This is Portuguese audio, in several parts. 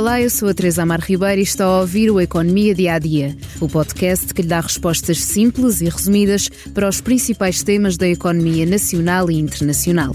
Olá, eu sou a Teresa Amar Ribeiro e está a ouvir o Economia Dia a Dia, o podcast que lhe dá respostas simples e resumidas para os principais temas da economia nacional e internacional.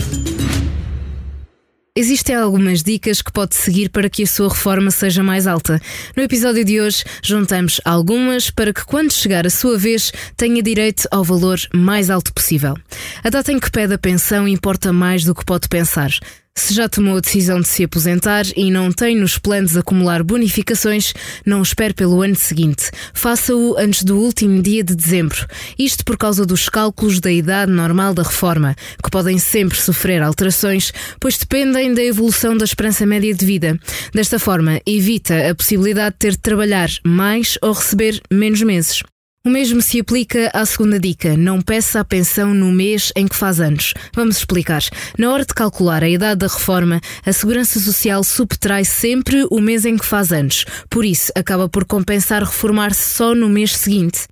Existem algumas dicas que pode seguir para que a sua reforma seja mais alta. No episódio de hoje, juntamos algumas para que, quando chegar a sua vez, tenha direito ao valor mais alto possível. A data em que pede a pensão importa mais do que pode pensar. Se já tomou a decisão de se aposentar e não tem nos planos acumular bonificações, não espere pelo ano seguinte. Faça-o antes do último dia de dezembro. Isto por causa dos cálculos da idade normal da reforma, que podem sempre sofrer alterações, pois dependem da evolução da esperança média de vida. Desta forma, evita a possibilidade de ter de trabalhar mais ou receber menos meses. O mesmo se aplica à segunda dica: não peça a pensão no mês em que faz anos. Vamos explicar. Na hora de calcular a idade da reforma, a Segurança Social subtrai sempre o mês em que faz anos. Por isso, acaba por compensar reformar-se só no mês seguinte.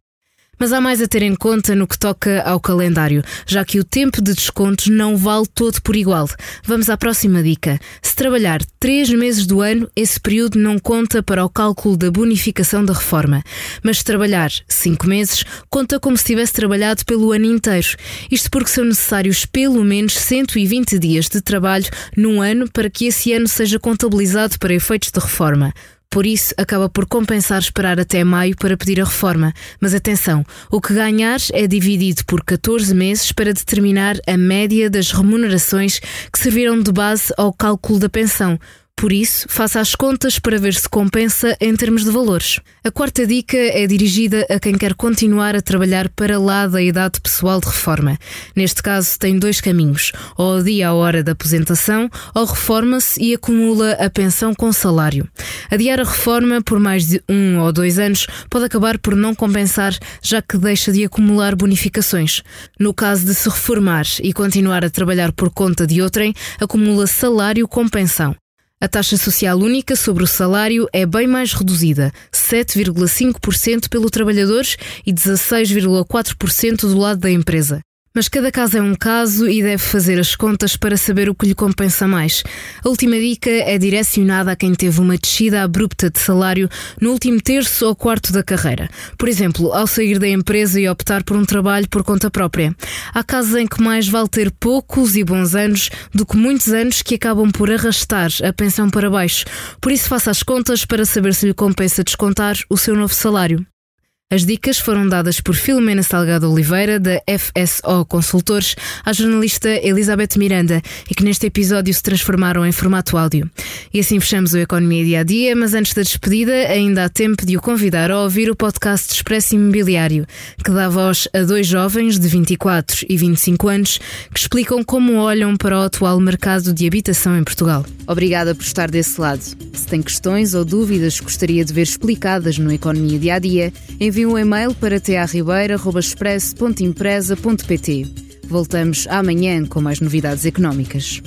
Mas há mais a ter em conta no que toca ao calendário, já que o tempo de descontos não vale todo por igual. Vamos à próxima dica. Se trabalhar três meses do ano, esse período não conta para o cálculo da bonificação da reforma. Mas se trabalhar cinco meses, conta como se tivesse trabalhado pelo ano inteiro. Isto porque são necessários pelo menos 120 dias de trabalho num ano para que esse ano seja contabilizado para efeitos de reforma. Por isso, acaba por compensar esperar até maio para pedir a reforma. Mas atenção, o que ganhar é dividido por 14 meses para determinar a média das remunerações que serviram de base ao cálculo da pensão. Por isso, faça as contas para ver se compensa em termos de valores. A quarta dica é dirigida a quem quer continuar a trabalhar para lá da idade pessoal de reforma. Neste caso, tem dois caminhos: ou adia a hora da aposentação, ou reforma-se e acumula a pensão com salário. Adiar a reforma por mais de um ou dois anos pode acabar por não compensar, já que deixa de acumular bonificações. No caso de se reformar e continuar a trabalhar por conta de outrem, acumula salário com pensão. A taxa social única sobre o salário é bem mais reduzida, 7,5% pelo trabalhador e 16,4% do lado da empresa. Mas cada caso é um caso e deve fazer as contas para saber o que lhe compensa mais. A última dica é direcionada a quem teve uma descida abrupta de salário no último terço ou quarto da carreira. Por exemplo, ao sair da empresa e optar por um trabalho por conta própria. Há casos em que mais vale ter poucos e bons anos do que muitos anos que acabam por arrastar a pensão para baixo. Por isso, faça as contas para saber se lhe compensa descontar o seu novo salário. As dicas foram dadas por Filomena Salgado Oliveira, da FSO Consultores, à jornalista Elizabeth Miranda e que neste episódio se transformaram em formato áudio. E assim fechamos o Economia Dia a Dia, mas antes da despedida, ainda há tempo de o convidar a ouvir o podcast Expresso Imobiliário, que dá voz a dois jovens de 24 e 25 anos que explicam como olham para o atual mercado de habitação em Portugal. Obrigada por estar desse lado. Se tem questões ou dúvidas que gostaria de ver explicadas no Economia Dia a Dia, envie envie um e-mail para tearribeira.express.empresa.pt. Voltamos amanhã com mais novidades económicas.